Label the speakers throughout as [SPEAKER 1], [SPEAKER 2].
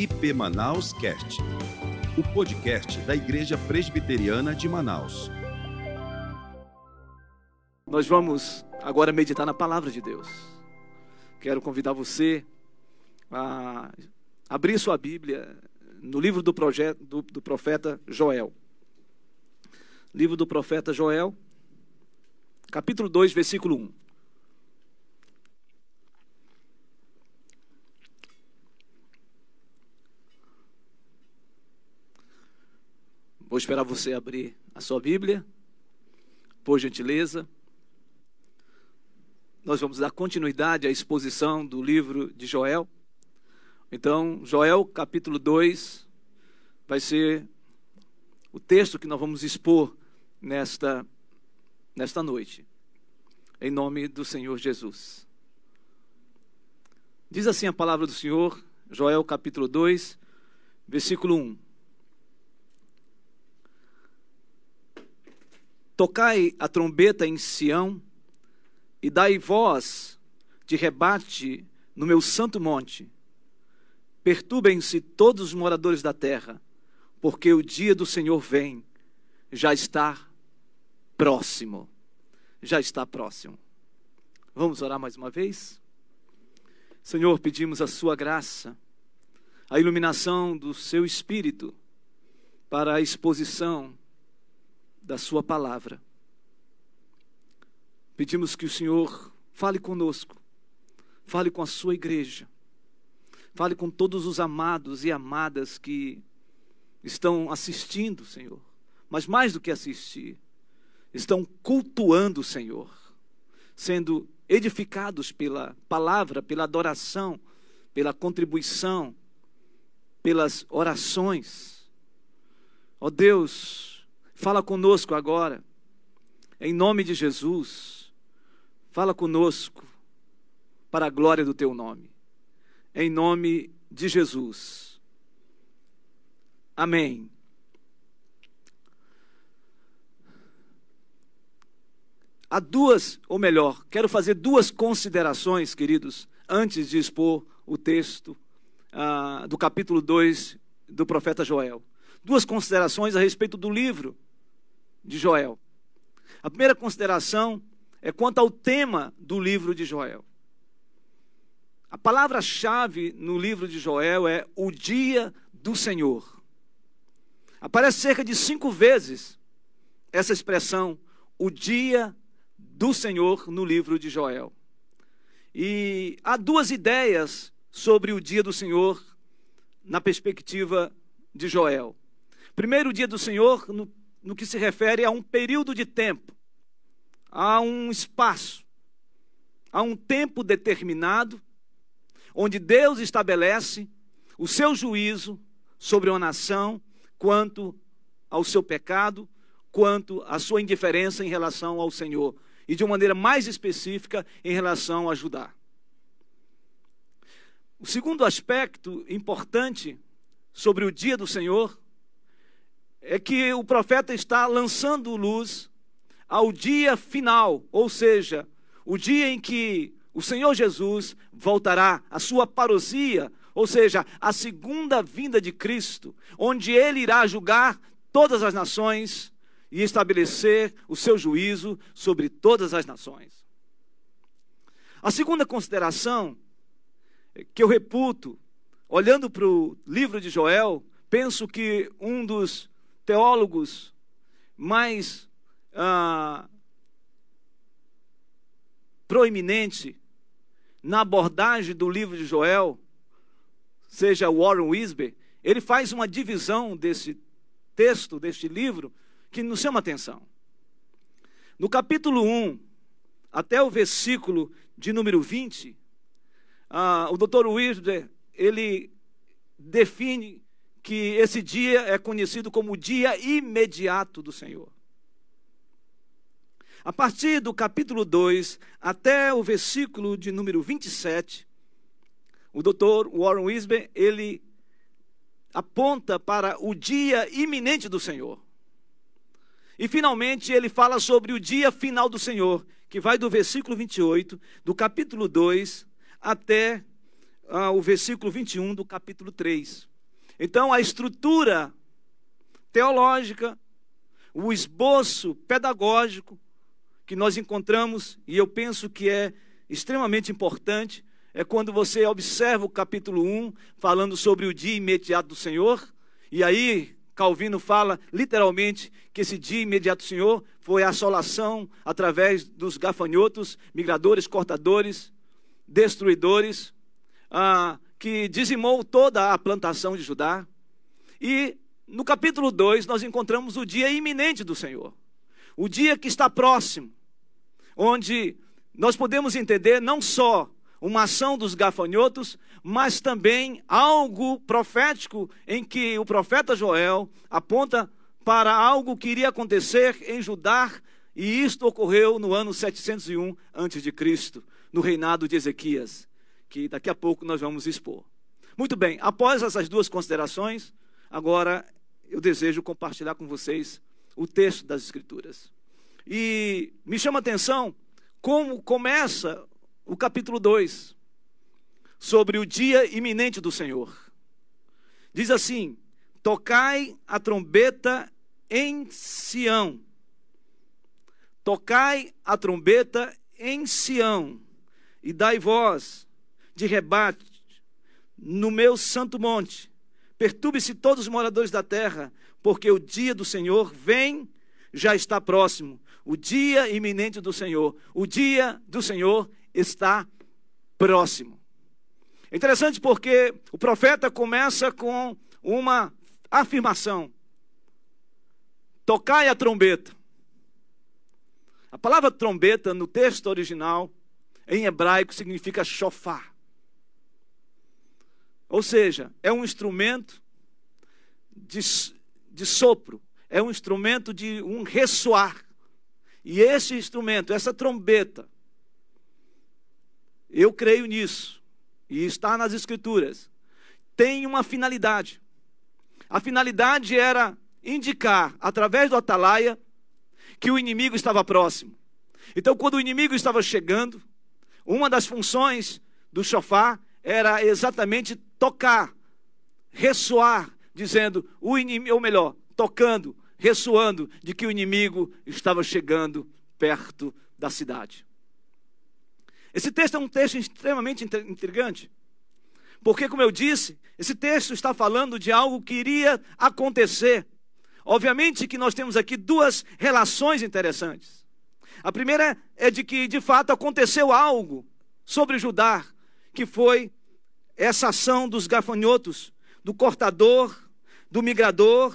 [SPEAKER 1] IP Manaus Cast, o podcast da Igreja Presbiteriana de Manaus.
[SPEAKER 2] Nós vamos agora meditar na palavra de Deus. Quero convidar você a abrir sua Bíblia no livro do, projeto, do, do profeta Joel. Livro do profeta Joel, capítulo 2, versículo 1. Esperar você abrir a sua Bíblia, por gentileza. Nós vamos dar continuidade à exposição do livro de Joel. Então, Joel capítulo 2 vai ser o texto que nós vamos expor nesta, nesta noite, em nome do Senhor Jesus. Diz assim a palavra do Senhor, Joel capítulo 2, versículo 1. Tocai a trombeta em Sião e dai voz de rebate no meu santo monte. Perturbem-se todos os moradores da terra, porque o dia do Senhor vem, já está próximo. Já está próximo. Vamos orar mais uma vez? Senhor, pedimos a Sua graça, a iluminação do Seu Espírito para a exposição da Sua palavra. Pedimos que o Senhor fale conosco, fale com a Sua igreja, fale com todos os amados e amadas que estão assistindo, Senhor, mas mais do que assistir, estão cultuando o Senhor, sendo edificados pela palavra, pela adoração, pela contribuição, pelas orações. Ó oh Deus, Fala conosco agora, em nome de Jesus. Fala conosco, para a glória do teu nome. Em nome de Jesus. Amém. Há duas, ou melhor, quero fazer duas considerações, queridos, antes de expor o texto ah, do capítulo 2 do profeta Joel. Duas considerações a respeito do livro de Joel. A primeira consideração é quanto ao tema do livro de Joel. A palavra-chave no livro de Joel é o dia do Senhor. Aparece cerca de cinco vezes essa expressão, o dia do Senhor, no livro de Joel. E há duas ideias sobre o dia do Senhor na perspectiva de Joel. Primeiro, o dia do Senhor, no no que se refere a um período de tempo, a um espaço, a um tempo determinado, onde Deus estabelece o seu juízo sobre uma nação quanto ao seu pecado, quanto à sua indiferença em relação ao Senhor, e de uma maneira mais específica em relação a Judá. O segundo aspecto importante sobre o dia do Senhor é que o profeta está lançando luz ao dia final, ou seja, o dia em que o Senhor Jesus voltará, a sua parousia, ou seja, a segunda vinda de Cristo, onde ele irá julgar todas as nações e estabelecer o seu juízo sobre todas as nações. A segunda consideração que eu reputo, olhando para o livro de Joel, penso que um dos teólogos mais ah, proeminente na abordagem do livro de Joel, seja Warren Wisber, ele faz uma divisão desse texto, deste livro, que nos chama atenção. No capítulo 1, até o versículo de número 20, ah, o Dr. Wisber, ele define que esse dia é conhecido como o dia imediato do Senhor. A partir do capítulo 2 até o versículo de número 27, o doutor Warren Wisber, ele aponta para o dia iminente do Senhor. E finalmente ele fala sobre o dia final do Senhor, que vai do versículo 28 do capítulo 2 até uh, o versículo 21 do capítulo 3. Então, a estrutura teológica, o esboço pedagógico que nós encontramos, e eu penso que é extremamente importante, é quando você observa o capítulo 1, falando sobre o dia imediato do Senhor, e aí Calvino fala literalmente que esse dia imediato do Senhor foi a assolação através dos gafanhotos, migradores, cortadores, destruidores, ah, que dizimou toda a plantação de Judá. E no capítulo 2 nós encontramos o dia iminente do Senhor, o dia que está próximo, onde nós podemos entender não só uma ação dos gafanhotos, mas também algo profético em que o profeta Joel aponta para algo que iria acontecer em Judá, e isto ocorreu no ano 701 a.C., no reinado de Ezequias, que daqui a pouco nós vamos expor. Muito bem, após essas duas considerações, agora eu desejo compartilhar com vocês o texto das Escrituras. E me chama a atenção como começa o capítulo 2, sobre o dia iminente do Senhor. Diz assim: Tocai a trombeta em Sião. Tocai a trombeta em Sião, e dai voz de rebate no meu santo monte. Perturbe-se todos os moradores da terra, porque o dia do Senhor vem, já está próximo. O dia iminente do Senhor, o dia do Senhor está próximo. É interessante porque o profeta começa com uma afirmação: tocai a trombeta. A palavra trombeta no texto original, em hebraico, significa chofar. Ou seja, é um instrumento de, de sopro, é um instrumento de um ressoar. E esse instrumento, essa trombeta, eu creio nisso, e está nas Escrituras. Tem uma finalidade. A finalidade era indicar, através do atalaia, que o inimigo estava próximo. Então, quando o inimigo estava chegando, uma das funções do chofar era exatamente tocar, ressoar, dizendo o inimigo, ou melhor, tocando, ressoando de que o inimigo estava chegando perto da cidade. Esse texto é um texto extremamente intrigante, porque, como eu disse, esse texto está falando de algo que iria acontecer. Obviamente que nós temos aqui duas relações interessantes. A primeira é de que, de fato, aconteceu algo sobre Judá, que foi essa ação dos gafanhotos, do cortador, do migrador,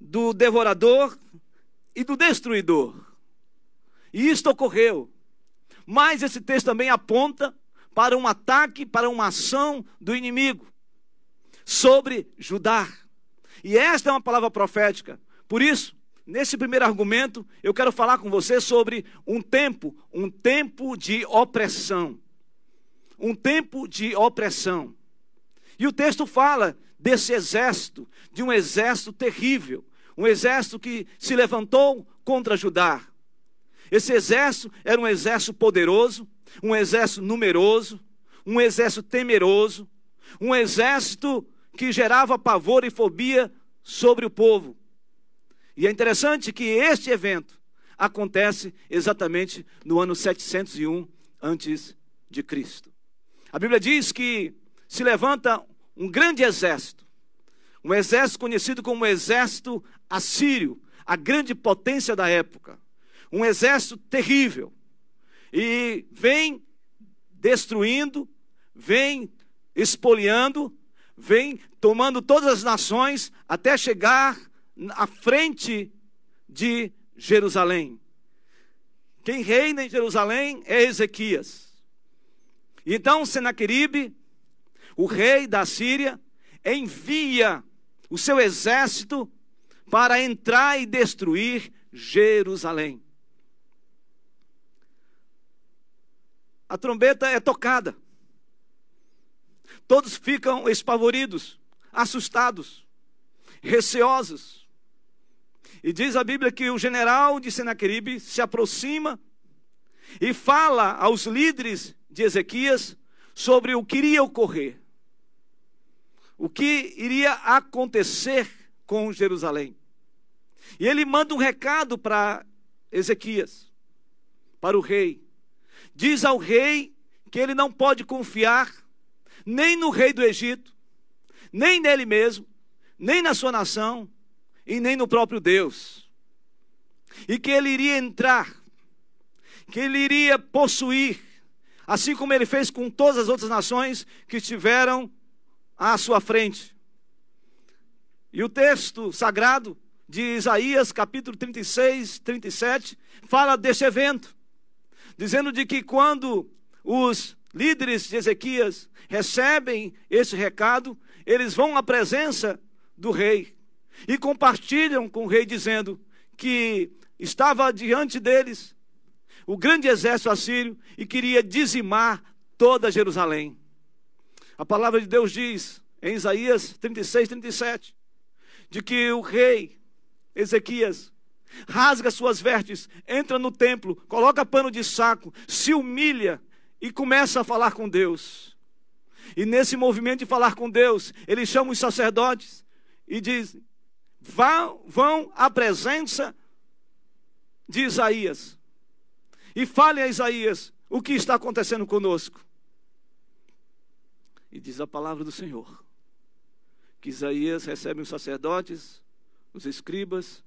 [SPEAKER 2] do devorador e do destruidor. E isto ocorreu. Mas esse texto também aponta para um ataque, para uma ação do inimigo sobre Judá. E esta é uma palavra profética. Por isso, nesse primeiro argumento, eu quero falar com você sobre um tempo, um tempo de opressão. Um tempo de opressão. E o texto fala desse exército, de um exército terrível, um exército que se levantou contra Judá. Esse exército era um exército poderoso, um exército numeroso, um exército temeroso, um exército que gerava pavor e fobia sobre o povo. E é interessante que este evento acontece exatamente no ano 701 antes de Cristo. A Bíblia diz que se levanta um grande exército, um exército conhecido como exército assírio, a grande potência da época um exército terrível. E vem destruindo, vem espoliando, vem tomando todas as nações até chegar à frente de Jerusalém. Quem reina em Jerusalém é Ezequias. Então Senaqueribe, o rei da Síria, envia o seu exército para entrar e destruir Jerusalém. a trombeta é tocada. Todos ficam espavoridos, assustados, receosos. E diz a Bíblia que o general de Senaqueribe se aproxima e fala aos líderes de Ezequias sobre o que iria ocorrer. o que iria acontecer com Jerusalém. E ele manda um recado para Ezequias, para o rei. Diz ao rei que ele não pode confiar nem no rei do Egito, nem nele mesmo, nem na sua nação e nem no próprio Deus. E que ele iria entrar, que ele iria possuir, assim como ele fez com todas as outras nações que estiveram à sua frente. E o texto sagrado de Isaías, capítulo 36, 37, fala deste evento, dizendo de que quando os líderes de Ezequias recebem esse recado, eles vão à presença do rei e compartilham com o rei, dizendo que estava diante deles o grande exército assírio e queria dizimar toda Jerusalém. A palavra de Deus diz em Isaías 36, 37, de que o rei Ezequias rasga suas vestes, entra no templo, coloca pano de saco, se humilha e começa a falar com Deus. E nesse movimento de falar com Deus, ele chama os sacerdotes e diz: vão, vão à presença de Isaías e falem a Isaías o que está acontecendo conosco. E diz a palavra do Senhor que Isaías recebe os sacerdotes, os escribas,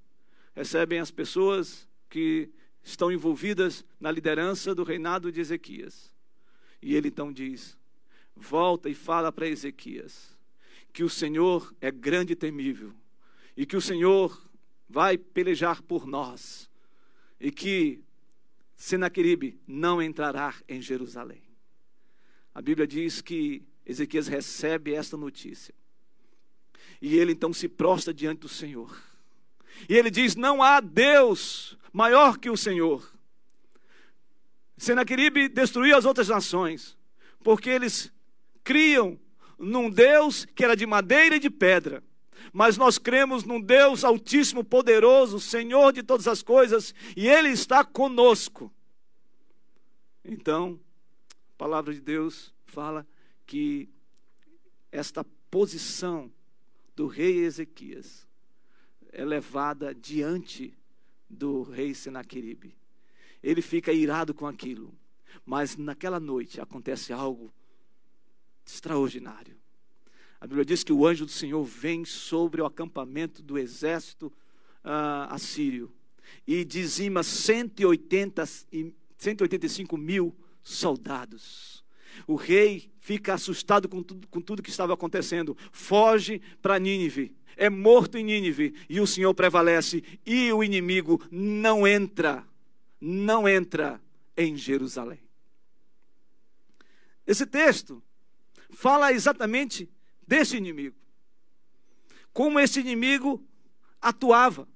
[SPEAKER 2] recebem as pessoas que estão envolvidas na liderança do reinado de Ezequias. E ele então diz: volta e fala para Ezequias que o Senhor é grande e temível e que o Senhor vai pelejar por nós e que Senaqueribe não entrará em Jerusalém. A Bíblia diz que Ezequias recebe esta notícia. E ele então se prostra diante do Senhor. E ele diz: Não há Deus maior que o Senhor. Senaqueribe destruiu as outras nações, porque eles criam num Deus que era de madeira e de pedra. Mas nós cremos num Deus altíssimo, poderoso, Senhor de todas as coisas, e Ele está conosco. Então, a palavra de Deus fala que esta posição do rei Ezequias é levada diante do rei Senaqueribe. Ele fica irado com aquilo, mas naquela noite acontece algo extraordinário. A Bíblia diz que o anjo do Senhor vem sobre o acampamento do exército uh, assírio. E dizima 180, 185 mil soldados. O rei fica assustado com tudo, com tudo que estava acontecendo, foge para Nínive, é morto em Nínive. E o Senhor prevalece. E o inimigo não entra, não entra em Jerusalém. Esse texto fala exatamente desse inimigo. Como esse inimigo atuava.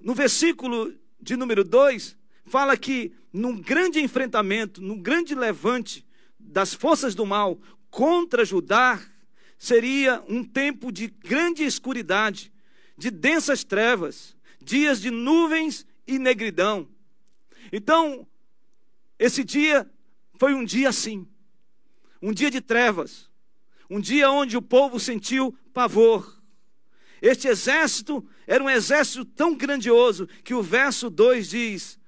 [SPEAKER 2] No versículo de número 2, fala que num grande enfrentamento, num grande levante das forças do mal contra Judá, seria um tempo de grande escuridade, de densas trevas, dias de nuvens e negridão. Então, esse dia foi um dia assim, um dia de trevas, um dia onde o povo sentiu pavor. Este exército era um exército tão grandioso que o verso 2 diz: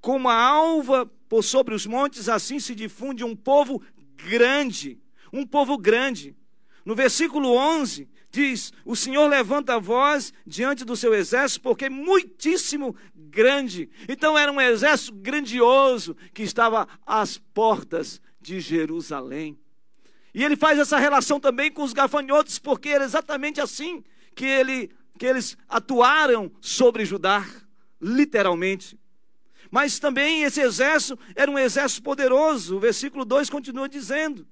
[SPEAKER 2] Como a alva por sobre os montes, assim se difunde um povo grande, um povo grande. No versículo 11 diz: O Senhor levanta a voz diante do seu exército, porque é muitíssimo grande. Então era um exército grandioso que estava às portas de Jerusalém. E ele faz essa relação também com os gafanhotos, porque era exatamente assim que, ele, que eles atuaram sobre Judá, literalmente. Mas também esse exército era um exército poderoso. O versículo 2 continua dizendo: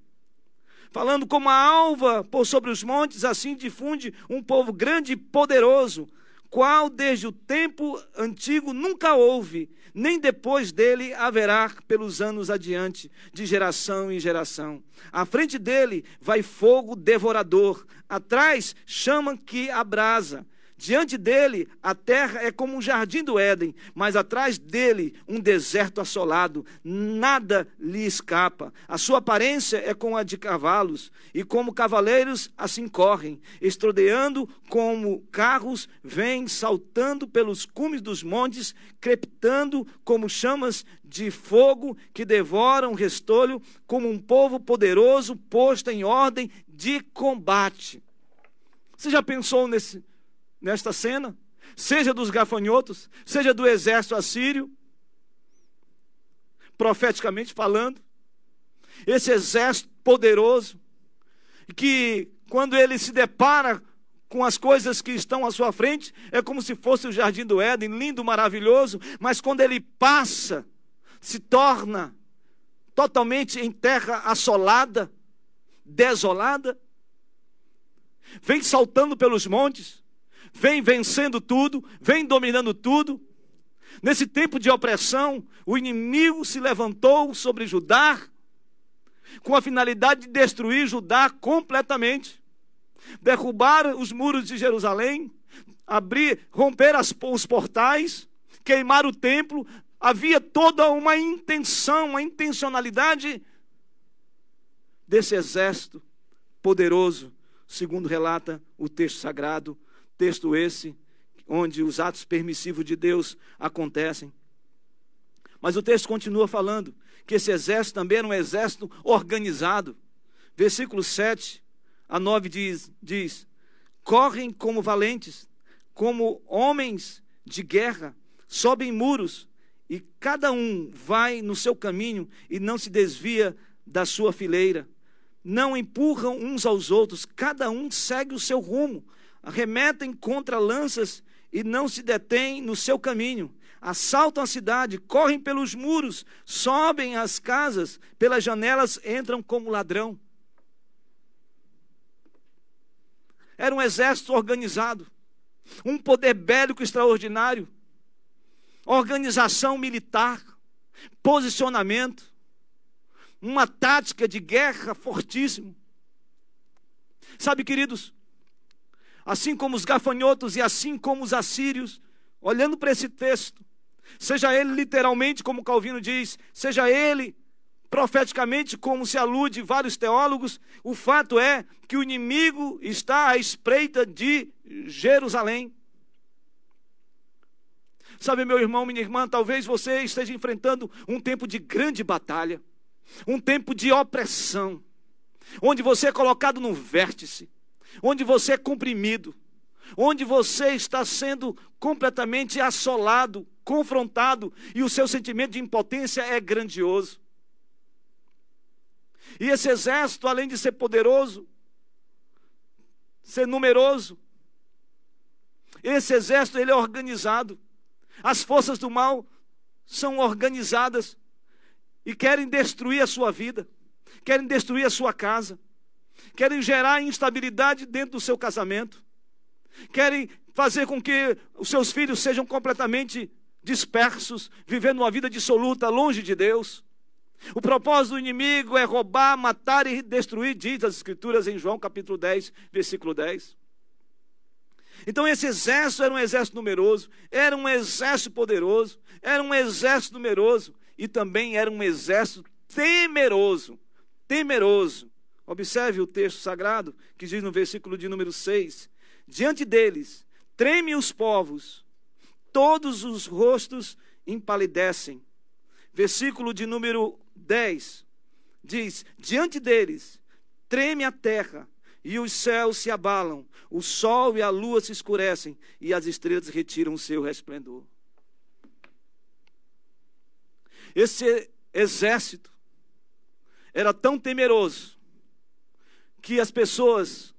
[SPEAKER 2] falando como a alva por sobre os montes, assim difunde um povo grande e poderoso, qual desde o tempo antigo nunca houve, nem depois dele haverá pelos anos adiante, de geração em geração. À frente dele vai fogo devorador, atrás chama que abrasa. Diante dele, a terra é como um jardim do Éden, mas atrás dele, um deserto assolado. Nada lhe escapa. A sua aparência é como a de cavalos, e como cavaleiros assim correm, estrodeando como carros, vêm saltando pelos cumes dos montes, crepitando como chamas de fogo que devoram restolho, como um povo poderoso posto em ordem de combate. Você já pensou nesse, nesta cena, seja dos gafanhotos, seja do exército assírio, profeticamente falando, esse exército poderoso, que quando ele se depara com as coisas que estão à sua frente, é como se fosse o jardim do Éden, lindo, maravilhoso, mas quando ele passa, se torna totalmente em terra assolada, desolada, vem saltando pelos montes, vem vencendo tudo, vem dominando tudo. Nesse tempo de opressão, o inimigo se levantou sobre Judá com a finalidade de destruir Judá completamente, derrubar os muros de Jerusalém, abrir, romper as, os portais, queimar o templo. Havia toda uma intenção, uma intencionalidade desse exército poderoso, segundo relata o texto sagrado Texto esse onde os atos permissivos de Deus acontecem. Mas o texto continua falando que esse exército também era um exército organizado. Versículo 7 a 9 diz, diz: Correm como valentes, como homens de guerra, sobem muros, e cada um vai no seu caminho e não se desvia da sua fileira. Não empurram uns aos outros, cada um segue o seu rumo arremetem contra lanças e não se detêm no seu caminho. Assaltam a cidade, correm pelos muros, sobem as casas, pelas janelas entram como ladrão. Era um exército organizado, um poder bélico extraordinário, organização militar, posicionamento, uma tática de guerra fortíssimo. Sabe, queridos, assim como os gafanhotos e assim como os assírios, olhando para esse texto, seja ele literalmente, como Calvino diz, seja ele profeticamente, como se alude vários teólogos, o fato é que o inimigo está à espreita de Jerusalém. Sabe, meu irmão, minha irmã, talvez você esteja enfrentando um tempo de grande batalha, um tempo de opressão, onde você é colocado no vértice, onde você é comprimido, onde você está sendo completamente assolado, confrontado, e o seu sentimento de impotência é grandioso. E esse exército, além de ser poderoso, ser numeroso, esse exército ele é organizado. As forças do mal são organizadas e querem destruir a sua vida, querem destruir a sua casa, querem gerar instabilidade dentro do seu casamento, querem fazer com que os seus filhos sejam completamente dispersos, vivendo uma vida dissoluta, longe de Deus. O propósito do inimigo é roubar, matar e destruir, diz as Escrituras em João capítulo 10, versículo 10. Então, esse exército era um exército numeroso, era um exército poderoso, era um exército numeroso e também era um exército temeroso. Temeroso. Observe o texto sagrado que diz no versículo de número 6: Diante deles tremem os povos, todos os rostos empalidecem. Versículo de número 10 diz: Diante deles treme a terra, e os céus se abalam, o sol e a lua se escurecem, e as estrelas retiram o seu resplendor. Esse exército era tão temeroso que as pessoas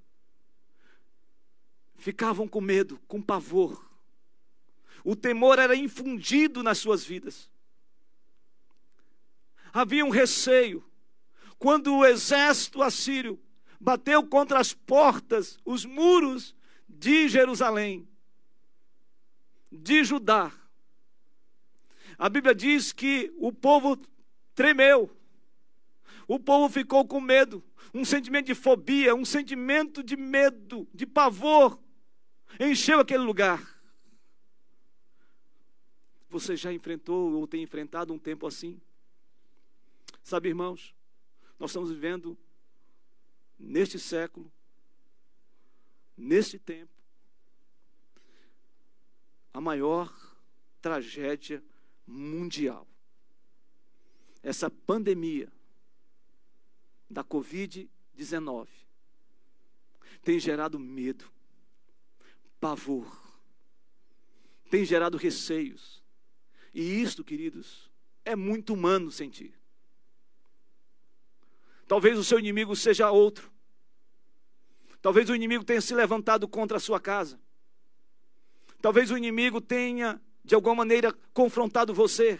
[SPEAKER 2] ficavam com medo, com pavor. O temor era infundido nas suas vidas. Havia um receio. Quando o exército assírio bateu contra as portas, os muros de Jerusalém, de Judá, a Bíblia diz que o povo tremeu, o povo ficou com medo um sentimento de fobia, um sentimento de medo, de pavor, encheu aquele lugar. Você já enfrentou ou tem enfrentado um tempo assim? Sabe, irmãos, nós estamos vivendo neste século, neste tempo, a maior tragédia mundial. Essa pandemia da Covid-19 tem gerado medo, pavor, tem gerado receios. E isto, queridos, é muito humano sentir. Talvez o seu inimigo seja outro. Talvez o inimigo tenha se levantado contra a sua casa. Talvez o inimigo tenha, de alguma maneira, confrontado você.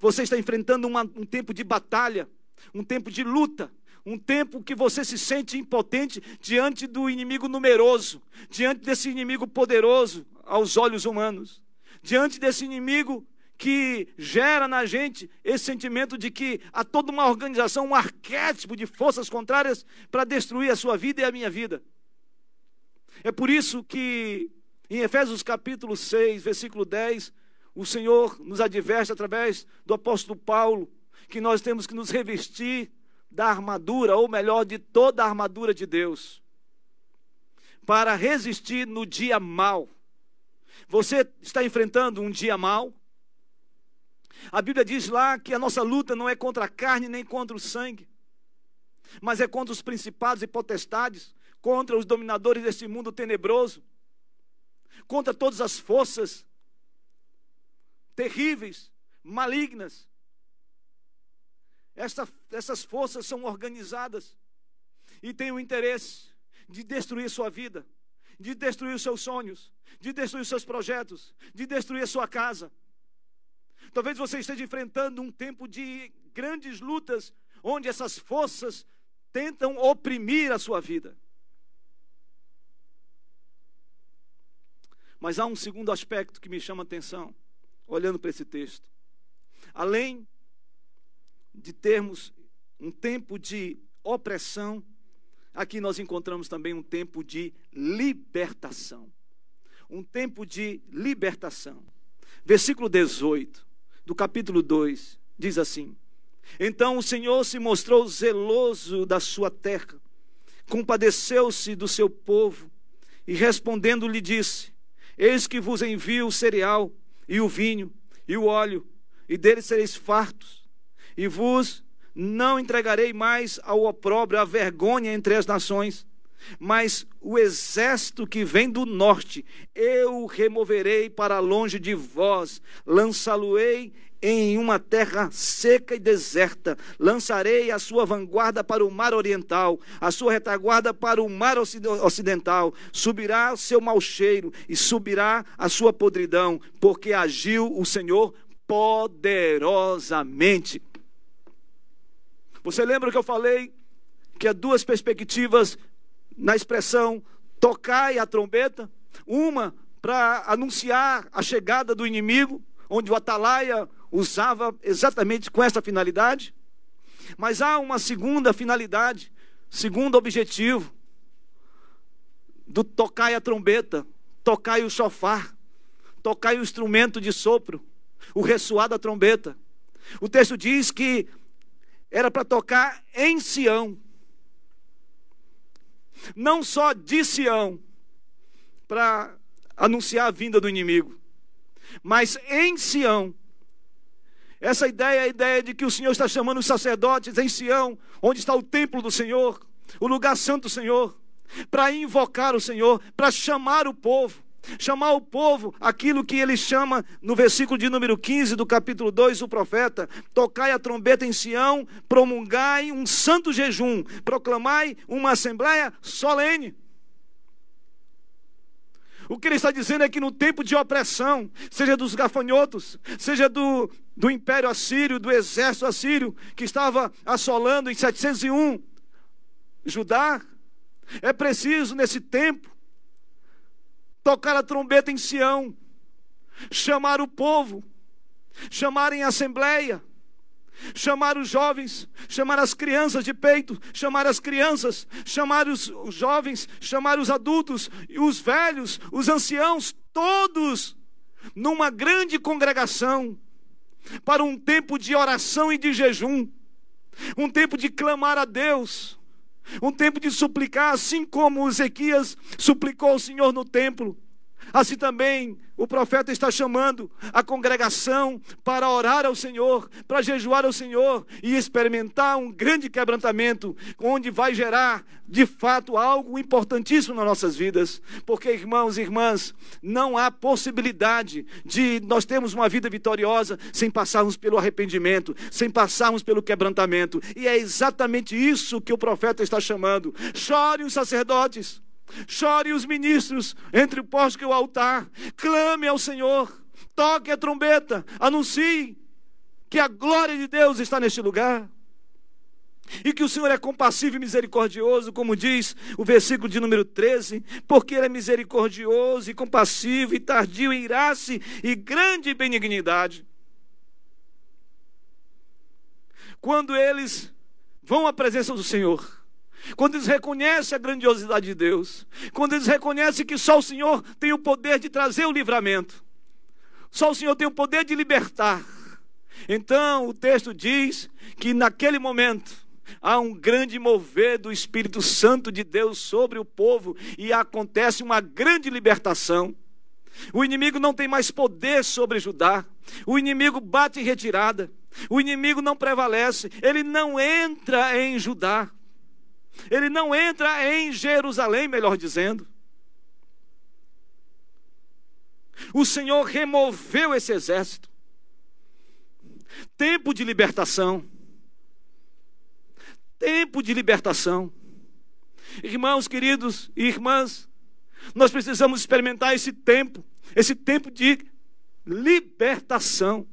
[SPEAKER 2] Você está enfrentando uma, um tempo de batalha, um tempo de luta, um tempo que você se sente impotente diante do inimigo numeroso, diante desse inimigo poderoso aos olhos humanos, diante desse inimigo que gera na gente esse sentimento de que há toda uma organização, um arquétipo de forças contrárias para destruir a sua vida e a minha vida. É por isso que em Efésios capítulo 6, versículo 10, o Senhor nos adverte através do apóstolo Paulo que nós temos que nos revestir da armadura, ou melhor, de toda a armadura de Deus, para resistir no dia mal. Você está enfrentando um dia mal? A Bíblia diz lá que a nossa luta não é contra a carne nem contra o sangue, mas é contra os principados e potestades, contra os dominadores deste mundo tenebroso, contra todas as forças terríveis, malignas essa, essas forças são organizadas e têm o interesse de destruir sua vida, de destruir seus sonhos, de destruir seus projetos, de destruir sua casa. Talvez você esteja enfrentando um tempo de grandes lutas, onde essas forças tentam oprimir a sua vida. Mas há um segundo aspecto que me chama a atenção, olhando para esse texto. Além de termos um tempo de opressão, aqui nós encontramos também um tempo de libertação. Um tempo de libertação. Versículo 18 do capítulo 2 diz assim: Então o Senhor se mostrou zeloso da sua terra, compadeceu-se do seu povo e respondendo lhe disse: Eis que vos envio o cereal e o vinho e o óleo, e deles sereis fartos e vos não entregarei mais ao opróbrio, a vergonha entre as nações, mas o exército que vem do norte, eu removerei para longe de vós, lançá-lo-ei em uma terra seca e deserta, lançarei a sua vanguarda para o mar oriental, a sua retaguarda para o mar ocidental, subirá o seu mau cheiro e subirá a sua podridão, porque agiu o Senhor poderosamente. Você lembra que eu falei que há duas perspectivas na expressão tocai a trombeta? Uma para anunciar a chegada do inimigo, onde o atalaia usava exatamente com essa finalidade. Mas há uma segunda finalidade, segundo objetivo do tocai a trombeta, tocai o chofar, tocai o instrumento de sopro, o ressoar da trombeta. O texto diz que era para tocar em Sião. Não só de Sião, para anunciar a vinda do inimigo, mas em Sião. Essa ideia é a ideia de que o Senhor está chamando os sacerdotes em Sião, onde está o templo do Senhor, o lugar santo do Senhor, para invocar o Senhor, para chamar o povo chamar o povo aquilo que ele chama no versículo de número 15 do capítulo 2, o profeta: tocai a trombeta em Sião, promulgai um santo jejum, proclamai uma assembleia solene. O que ele está dizendo é que no tempo de opressão, seja dos gafanhotos, seja do, do império assírio, do exército assírio, que estava assolando em 701 Judá, é preciso nesse tempo tocar a trombeta em Sião, chamar o povo, chamar em assembleia, chamar os jovens, chamar as crianças de peito, chamar as crianças, chamar os, jovens, chamar os adultos, os velhos, os anciãos, todos, numa grande congregação, para um tempo de oração e de jejum, um tempo de clamar a Deus, um tempo de suplicar, assim como Ezequias suplicou ao Senhor no templo. Assim também o profeta está chamando a congregação para orar ao Senhor, para jejuar ao Senhor e experimentar um grande quebrantamento, onde vai gerar, de fato, algo importantíssimo nas nossas vidas. Porque, irmãos e irmãs, não há possibilidade de nós termos uma vida vitoriosa sem passarmos pelo arrependimento, sem passarmos pelo quebrantamento. E é exatamente isso que o profeta está chamando. Chore os sacerdotes Chore os ministros entre o pórtico e o altar. Clame ao Senhor. Toque a trombeta. Anuncie que a glória de Deus está neste lugar. E que o Senhor é compassivo e misericordioso, como diz o versículo de número 13, porque Ele é misericordioso e compassivo e tardio em graça e grande benignidade. Quando eles vão à presença do Senhor, quando eles reconhecem a grandiosidade de Deus, quando eles reconhecem que só o Senhor tem o poder de trazer o livramento, só o Senhor tem o poder de libertar. Então o texto diz que naquele momento há um grande mover do Espírito Santo de Deus sobre o povo e acontece uma grande libertação. O inimigo não tem mais poder sobre Judá, o inimigo bate em retirada, o inimigo não prevalece, ele não entra em Judá. Ele não entra em Jerusalém, melhor dizendo. O Senhor removeu esse exército. Tempo de libertação. Tempo de libertação. Irmãos queridos e irmãs, nós precisamos experimentar esse tempo, esse tempo de libertação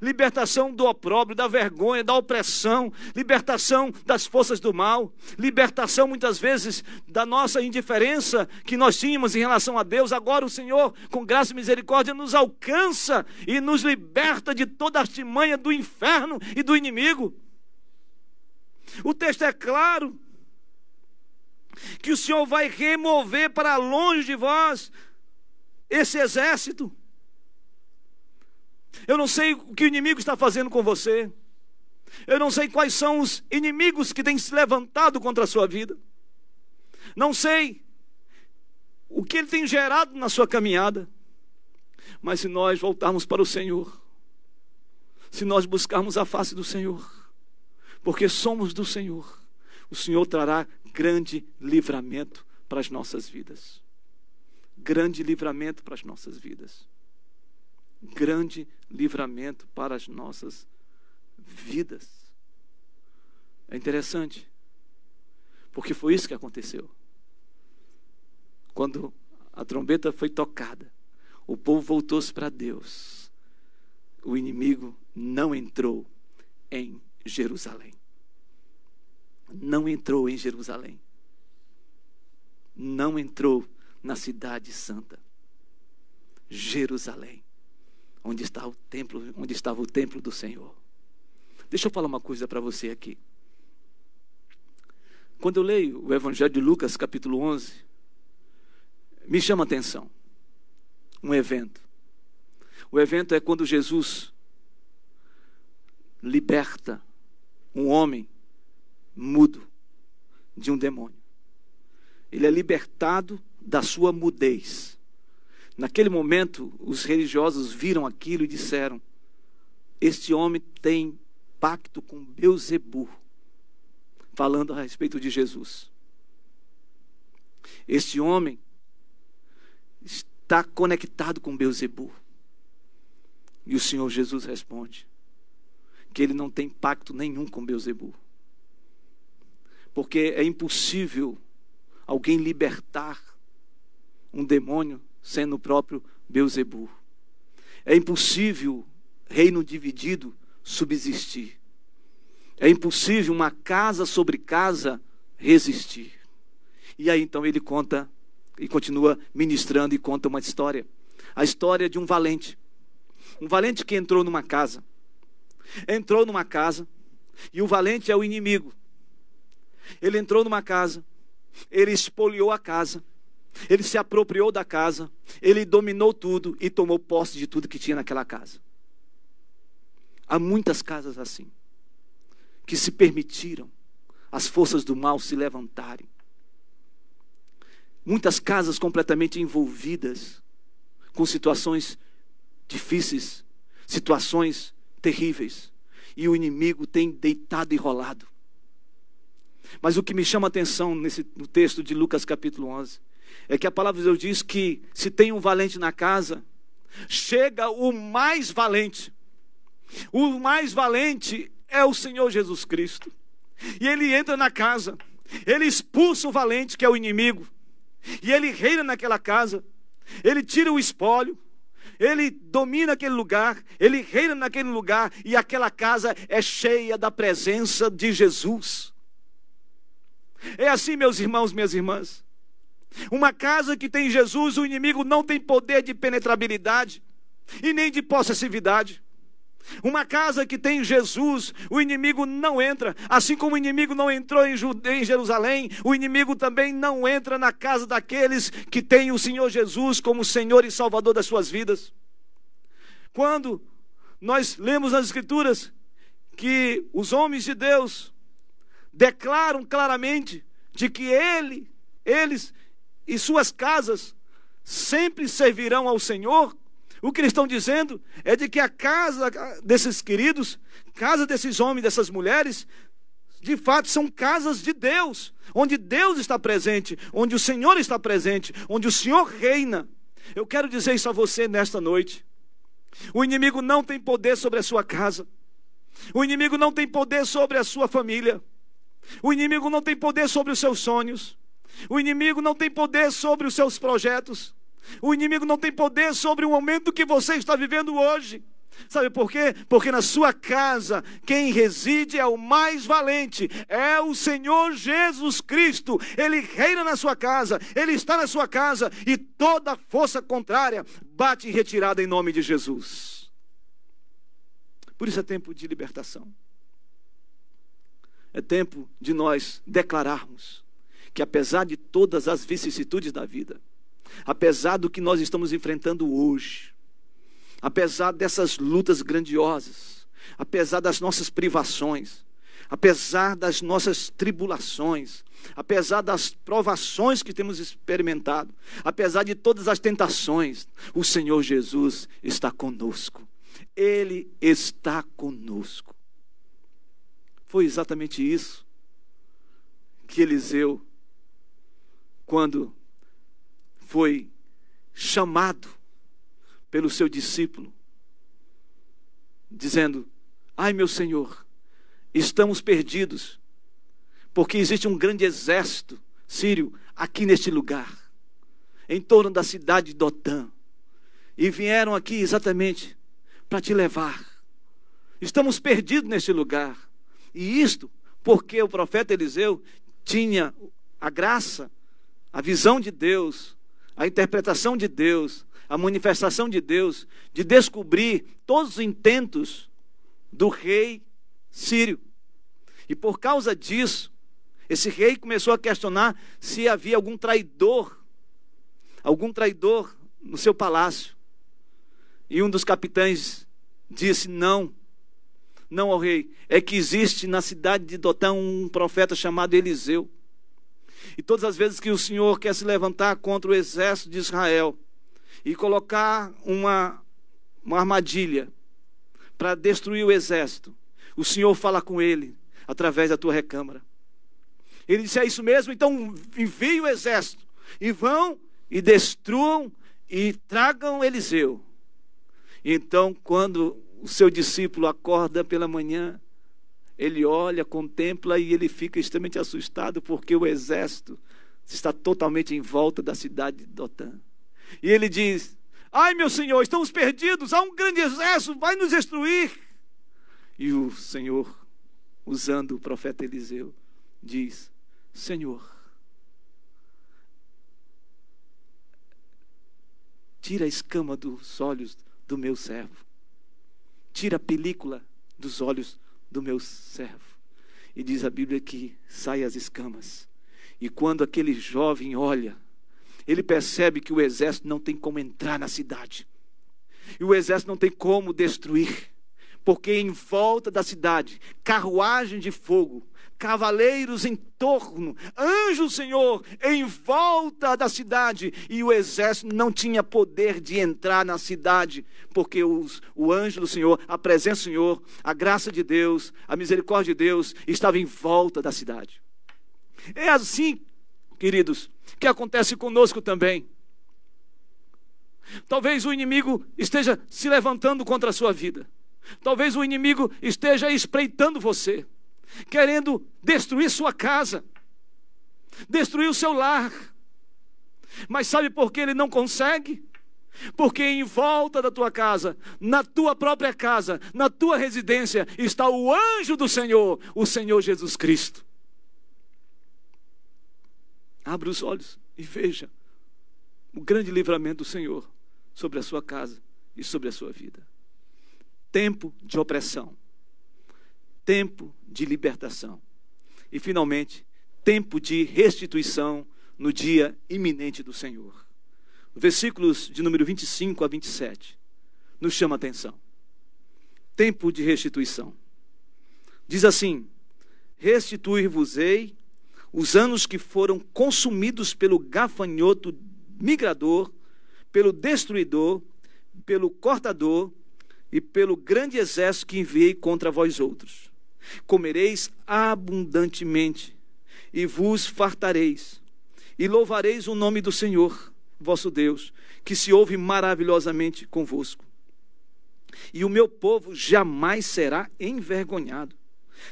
[SPEAKER 2] libertação do opróbrio, da vergonha, da opressão, libertação das forças do mal, libertação muitas vezes da nossa indiferença que nós tínhamos em relação a Deus. Agora o Senhor, com graça e misericórdia, nos alcança e nos liberta de toda a artimanha do inferno e do inimigo. O texto é claro que o Senhor vai remover para longe de vós esse exército. Eu não sei o que o inimigo está fazendo com você. Eu não sei quais são os inimigos que têm se levantado contra a sua vida. Não sei o que ele tem gerado na sua caminhada. Mas se nós voltarmos para o Senhor, se nós buscarmos a face do Senhor, porque somos do Senhor, o Senhor trará grande livramento para as nossas vidas. Grande livramento para as nossas vidas grande livramento para as nossas vidas. É interessante, porque foi isso que aconteceu. Quando a trombeta foi tocada, o povo voltou-se para Deus. O inimigo não entrou em Jerusalém. Não entrou em Jerusalém. Não entrou na cidade santa. Jerusalém onde está o templo, onde estava o templo do Senhor. Deixa eu falar uma coisa para você aqui. Quando eu leio o Evangelho de Lucas, capítulo 11, me chama a atenção um evento. O evento é quando Jesus liberta um homem mudo de um demônio. Ele é libertado da sua mudez. Naquele momento, os religiosos viram aquilo e disseram: Este homem tem pacto com Beuzebu, falando a respeito de Jesus. Este homem está conectado com Beuzebu. E o Senhor Jesus responde que ele não tem pacto nenhum com Beuzebu. Porque é impossível alguém libertar um demônio sendo o próprio Beuzebu. É impossível reino dividido subsistir. É impossível uma casa sobre casa resistir. E aí então ele conta e continua ministrando e conta uma história. A história de um valente. Um valente que entrou numa casa. entrou numa casa, e o valente é o inimigo. Ele entrou numa casa, ele espoliou a casa, ele se apropriou da casa, ele dominou tudo e tomou posse de tudo que tinha naquela casa. Há muitas casas assim, que se permitiram as forças do mal se levantarem. Muitas casas completamente envolvidas com situações difíceis, situações terríveis, e o inimigo tem deitado e rolado. Mas o que me chama a atenção nesse, no texto de Lucas capítulo 11 é que a palavra de Deus diz que se tem um valente na casa, chega o mais valente. O mais valente é o Senhor Jesus Cristo. E ele entra na casa, ele expulsa o valente, que é o inimigo, e ele reina naquela casa, ele tira o espólio, ele domina aquele lugar, ele reina naquele lugar, e aquela casa é cheia da presença de Jesus. É assim, meus irmãos, minhas irmãs. Uma casa que tem Jesus, o inimigo não tem poder de penetrabilidade e nem de possessividade. Uma casa que tem Jesus, o inimigo não entra. Assim como o inimigo não entrou em, Jerusalém, o inimigo também não entra na casa daqueles que têm o Senhor Jesus como Senhor e Salvador das suas vidas. Quando nós lemos nas Escrituras que os homens de Deus declaram claramente de que ele, eles e suas casas sempre servirão ao Senhor, o que eles estão dizendo é de que a casa desses queridos, casa desses homens, dessas mulheres, de fato são casas de Deus, onde Deus está presente, onde o Senhor está presente, onde o Senhor reina. Eu quero dizer isso a você nesta noite. O inimigo não tem poder sobre a sua casa. O inimigo não tem poder sobre a sua família. O inimigo não tem poder sobre os seus sonhos. O inimigo não tem poder sobre os seus projetos. O inimigo não tem poder sobre o momento que você está vivendo hoje. Sabe por quê? Porque na sua casa quem reside é o mais valente, é o Senhor Jesus Cristo. Ele reina na sua casa, ele está na sua casa e toda força contrária bate em retirada em nome de Jesus. Por isso é tempo de libertação. É tempo de nós declararmos que apesar de todas as vicissitudes da vida, apesar do que nós estamos enfrentando hoje, apesar dessas lutas grandiosas, apesar das nossas privações, apesar das nossas tribulações, apesar das provações que temos experimentado, apesar de todas as tentações, o Senhor Jesus está conosco. Ele está conosco. Foi exatamente isso que Eliseu, quando foi chamado pelo seu discípulo, dizendo: Ai, meu Senhor, estamos perdidos, porque existe um grande exército sírio aqui neste lugar, em torno da cidade de Dotã, e vieram aqui exatamente para te levar. Estamos perdidos neste lugar. E isto porque o profeta Eliseu tinha a graça, a visão de Deus, a interpretação de Deus, a manifestação de Deus, de descobrir todos os intentos do rei sírio. E por causa disso, esse rei começou a questionar se havia algum traidor, algum traidor no seu palácio. E um dos capitães disse: Não, não ao rei, é que existe na cidade de Dotã um profeta chamado Eliseu. E todas as vezes que o Senhor quer se levantar contra o exército de Israel e colocar uma, uma armadilha para destruir o exército, o Senhor fala com ele através da tua recâmara. Ele disse: É isso mesmo, então envie o exército e vão e destruam e tragam Eliseu. Então, quando o seu discípulo acorda pela manhã, ele olha, contempla e ele fica extremamente assustado porque o exército está totalmente em volta da cidade de Dotã. E ele diz: Ai, meu senhor, estamos perdidos, há um grande exército, vai nos destruir. E o Senhor, usando o profeta Eliseu, diz: Senhor, tira a escama dos olhos do meu servo, tira a película dos olhos do meu servo. E diz a Bíblia que sai as escamas. E quando aquele jovem olha, ele percebe que o exército não tem como entrar na cidade. E o exército não tem como destruir. Porque em volta da cidade, carruagem de fogo, cavaleiros em torno, anjo Senhor em volta da cidade, e o exército não tinha poder de entrar na cidade, porque os, o anjo do Senhor, a presença do Senhor, a graça de Deus, a misericórdia de Deus estava em volta da cidade. É assim, queridos, que acontece conosco também. Talvez o inimigo esteja se levantando contra a sua vida. Talvez o inimigo esteja espreitando você querendo destruir sua casa, destruir o seu lar. Mas sabe por que ele não consegue? Porque em volta da tua casa, na tua própria casa, na tua residência, está o anjo do Senhor, o Senhor Jesus Cristo. Abra os olhos e veja o grande livramento do Senhor sobre a sua casa e sobre a sua vida. Tempo de opressão, tempo de libertação. E, finalmente, tempo de restituição no dia iminente do Senhor. Versículos de número 25 a 27 nos chama a atenção. Tempo de restituição. Diz assim: Restituir-vos-ei os anos que foram consumidos pelo gafanhoto migrador, pelo destruidor, pelo cortador e pelo grande exército que enviei contra vós outros comereis abundantemente e vos fartareis, e louvareis o nome do Senhor, vosso Deus, que se ouve maravilhosamente convosco. E o meu povo jamais será envergonhado.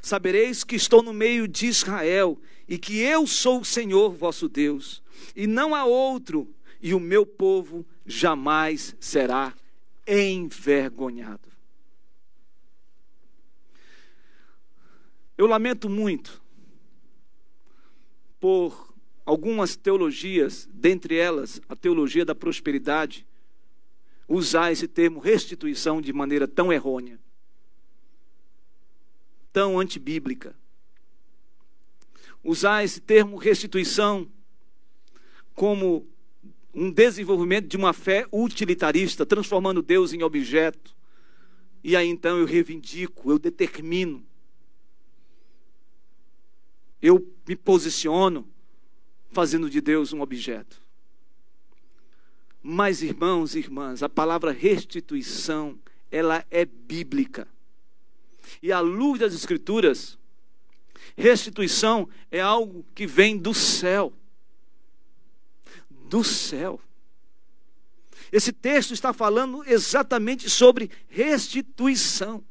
[SPEAKER 2] Sabereis que estou no meio de Israel e que eu sou o Senhor vosso Deus, e não há outro, e o meu povo jamais será envergonhado. Eu lamento muito por algumas teologias, dentre elas a teologia da prosperidade, usar esse termo restituição de maneira tão errônea, tão antibíblica. Usar esse termo restituição como um desenvolvimento de uma fé utilitarista, transformando Deus em objeto. E aí então eu reivindico, eu determino eu me posiciono fazendo de Deus um objeto. Mas, irmãos e irmãs, a palavra restituição, ela é bíblica. E à luz das Escrituras, restituição é algo que vem do céu. Do céu. Esse texto está falando exatamente sobre restituição.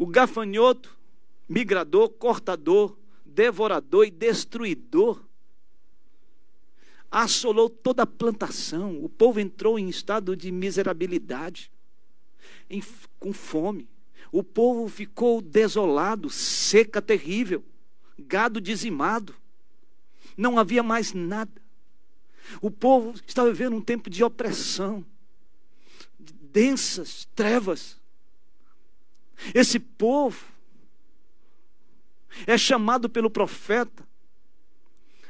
[SPEAKER 2] O gafanhoto, migrador, cortador, devorador e destruidor, assolou toda a plantação. O povo entrou em estado de miserabilidade, em, com fome. O povo ficou desolado, seca terrível, gado dizimado. Não havia mais nada. O povo estava vivendo um tempo de opressão, de densas trevas. Esse povo é chamado pelo profeta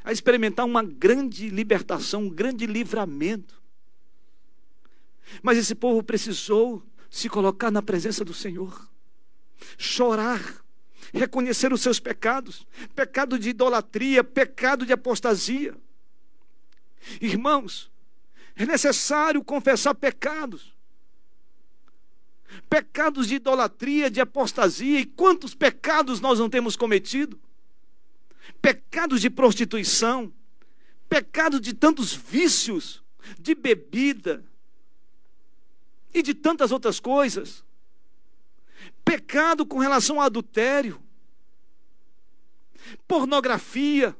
[SPEAKER 2] a experimentar uma grande libertação, um grande livramento. Mas esse povo precisou se colocar na presença do Senhor, chorar, reconhecer os seus pecados pecado de idolatria, pecado de apostasia. Irmãos, é necessário confessar pecados pecados de idolatria, de apostasia, e quantos pecados nós não temos cometido? Pecados de prostituição, pecados de tantos vícios, de bebida e de tantas outras coisas. Pecado com relação ao adultério, pornografia,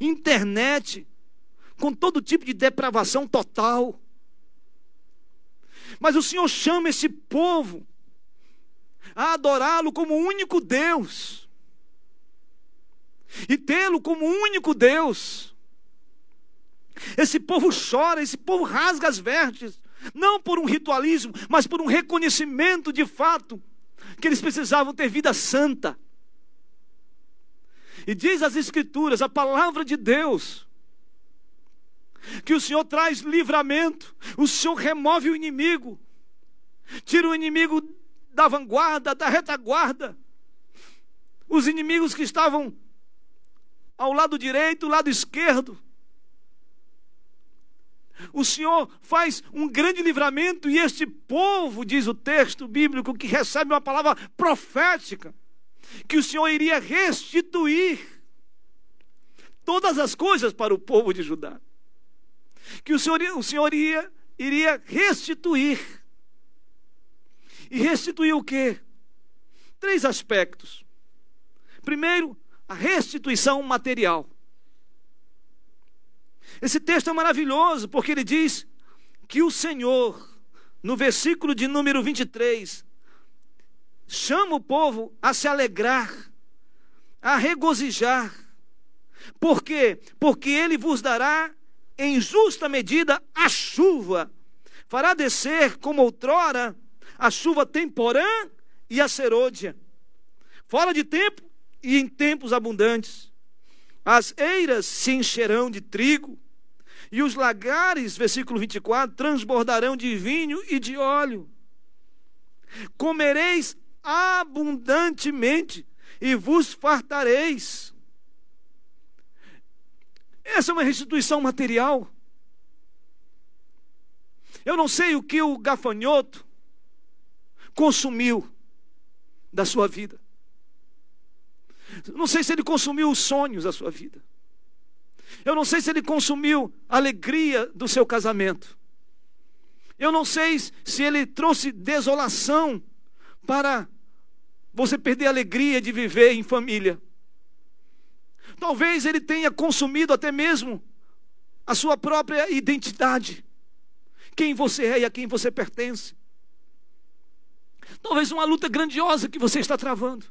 [SPEAKER 2] internet, com todo tipo de depravação total. Mas o Senhor chama esse povo a adorá-lo como único Deus. E tê-lo como único Deus. Esse povo chora, esse povo rasga as vestes, não por um ritualismo, mas por um reconhecimento de fato que eles precisavam ter vida santa. E diz as Escrituras, a palavra de Deus, que o Senhor traz livramento, o Senhor remove o inimigo, tira o inimigo da vanguarda, da retaguarda, os inimigos que estavam ao lado direito, lado esquerdo. O Senhor faz um grande livramento e este povo, diz o texto bíblico, que recebe uma palavra profética, que o Senhor iria restituir todas as coisas para o povo de Judá. Que o Senhor, o Senhor iria, iria restituir. E restituir o quê? Três aspectos. Primeiro, a restituição material. Esse texto é maravilhoso, porque ele diz que o Senhor, no versículo de número 23, chama o povo a se alegrar, a regozijar. Por quê? Porque ele vos dará em justa medida a chuva, fará descer como outrora a chuva temporã e a serôdia, fora de tempo e em tempos abundantes. As eiras se encherão de trigo, e os lagares, versículo 24, transbordarão de vinho e de óleo. Comereis abundantemente e vos fartareis. Essa é uma restituição material. Eu não sei o que o gafanhoto consumiu da sua vida. Não sei se ele consumiu os sonhos da sua vida. Eu não sei se ele consumiu a alegria do seu casamento. Eu não sei se ele trouxe desolação para você perder a alegria de viver em família. Talvez ele tenha consumido até mesmo a sua própria identidade, quem você é e a quem você pertence. Talvez uma luta grandiosa que você está travando.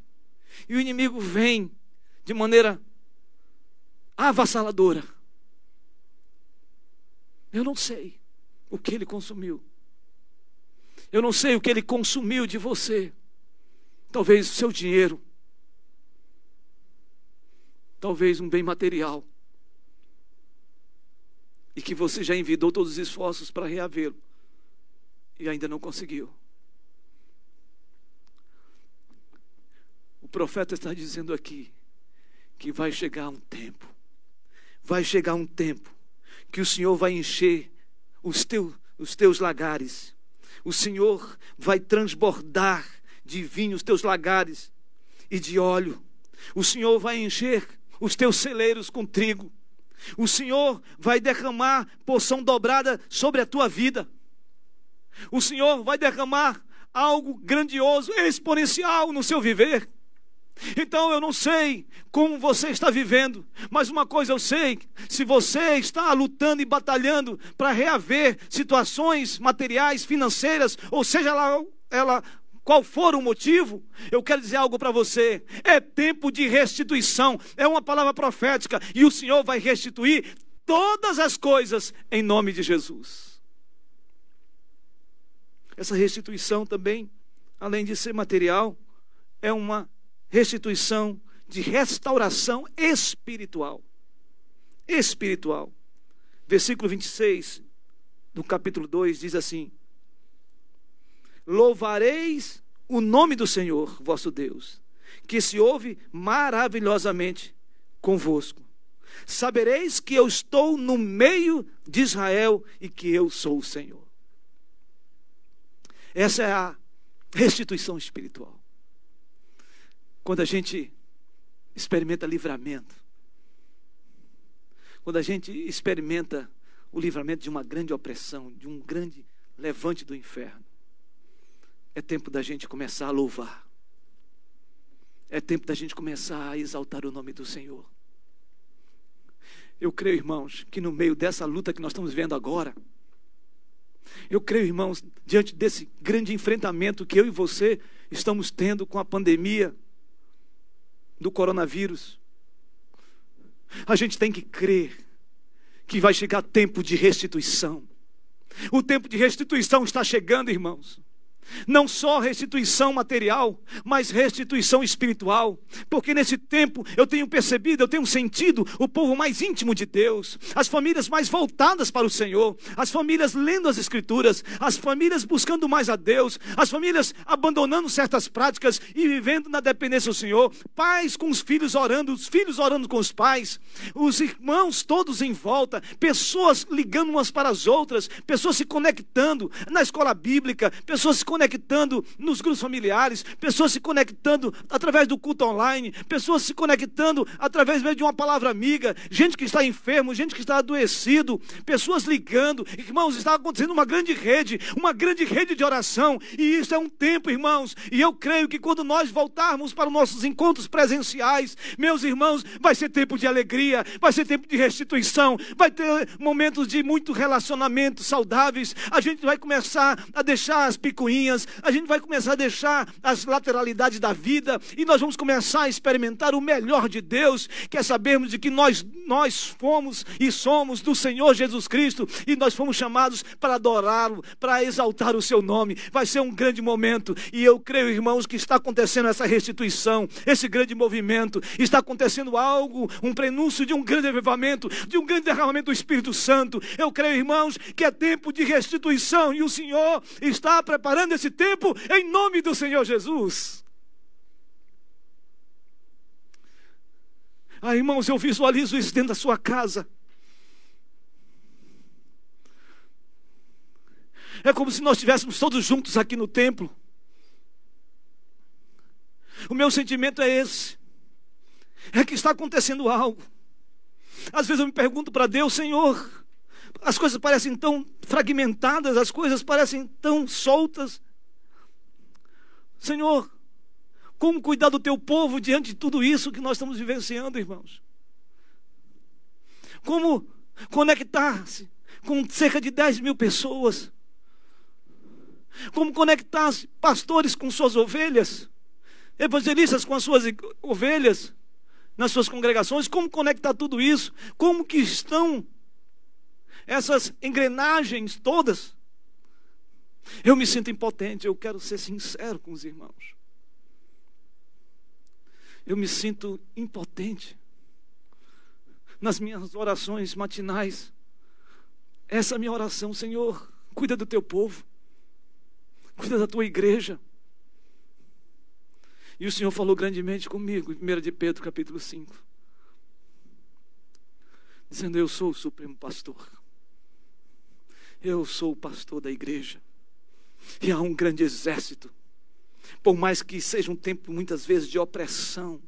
[SPEAKER 2] E o inimigo vem de maneira avassaladora. Eu não sei o que ele consumiu. Eu não sei o que ele consumiu de você. Talvez o seu dinheiro. Talvez um bem material. E que você já envidou todos os esforços para reavê-lo. E ainda não conseguiu. O profeta está dizendo aqui que vai chegar um tempo vai chegar um tempo que o Senhor vai encher os, teu, os teus lagares, o Senhor vai transbordar de vinho os teus lagares e de óleo, o Senhor vai encher os teus celeiros com trigo, o Senhor vai derramar porção dobrada sobre a tua vida, o Senhor vai derramar algo grandioso, exponencial no seu viver. Então eu não sei como você está vivendo, mas uma coisa eu sei: se você está lutando e batalhando para reaver situações materiais, financeiras, ou seja lá ela qual for o motivo, eu quero dizer algo para você: é tempo de restituição, é uma palavra profética, e o Senhor vai restituir todas as coisas em nome de Jesus. Essa restituição também, além de ser material, é uma restituição, de restauração espiritual. Espiritual. Versículo 26 do capítulo 2 diz assim: Louvareis o nome do Senhor, vosso Deus, que se ouve maravilhosamente convosco. Sabereis que eu estou no meio de Israel e que eu sou o Senhor. Essa é a restituição espiritual. Quando a gente experimenta livramento, quando a gente experimenta o livramento de uma grande opressão, de um grande levante do inferno, é tempo da gente começar a louvar. É tempo da gente começar a exaltar o nome do Senhor. Eu creio, irmãos, que no meio dessa luta que nós estamos vendo agora, eu creio, irmãos, diante desse grande enfrentamento que eu e você estamos tendo com a pandemia, do coronavírus. A gente tem que crer que vai chegar tempo de restituição. O tempo de restituição está chegando, irmãos. Não só restituição material, mas restituição espiritual. Porque nesse tempo eu tenho percebido, eu tenho sentido o povo mais íntimo de Deus, as famílias mais voltadas para o Senhor, as famílias lendo as Escrituras, as famílias buscando mais a Deus, as famílias abandonando certas práticas e vivendo na dependência do Senhor, pais com os filhos orando, os filhos orando com os pais, os irmãos todos em volta, pessoas ligando umas para as outras, pessoas se conectando na escola bíblica, pessoas se conectando nos grupos familiares, pessoas se conectando através do culto online, pessoas se conectando através de uma palavra amiga, gente que está enfermo, gente que está adoecido, pessoas ligando. Irmãos, está acontecendo uma grande rede, uma grande rede de oração, e isso é um tempo, irmãos, e eu creio que quando nós voltarmos para os nossos encontros presenciais, meus irmãos, vai ser tempo de alegria, vai ser tempo de restituição, vai ter momentos de muito relacionamento saudáveis, a gente vai começar a deixar as picuinhas a gente vai começar a deixar as lateralidades da vida e nós vamos começar a experimentar o melhor de Deus, que é sabermos de que nós, nós fomos e somos do Senhor Jesus Cristo e nós fomos chamados para adorá-lo, para exaltar o seu nome. Vai ser um grande momento e eu creio, irmãos, que está acontecendo essa restituição, esse grande movimento, está acontecendo algo, um prenúncio de um grande avivamento, de um grande derramamento do Espírito Santo. Eu creio, irmãos, que é tempo de restituição e o Senhor está preparando esse tempo em nome do Senhor Jesus. Ah, irmãos, eu visualizo isso dentro da sua casa. É como se nós estivéssemos todos juntos aqui no templo. O meu sentimento é esse. É que está acontecendo algo. Às vezes eu me pergunto para Deus, Senhor, as coisas parecem tão fragmentadas, as coisas parecem tão soltas. Senhor, como cuidar do teu povo diante de tudo isso que nós estamos vivenciando, irmãos? Como conectar-se com cerca de 10 mil pessoas? Como conectar-se pastores com suas ovelhas? Evangelistas com as suas ovelhas? Nas suas congregações? Como conectar tudo isso? Como que estão essas engrenagens todas. Eu me sinto impotente, eu quero ser sincero com os irmãos. Eu me sinto impotente nas minhas orações matinais. Essa é a minha oração, Senhor, cuida do teu povo, cuida da tua igreja. E o Senhor falou grandemente comigo, em 1 de Pedro, capítulo 5, dizendo: Eu sou o supremo pastor. Eu sou o pastor da igreja. E há um grande exército. Por mais que seja um tempo muitas vezes de opressão,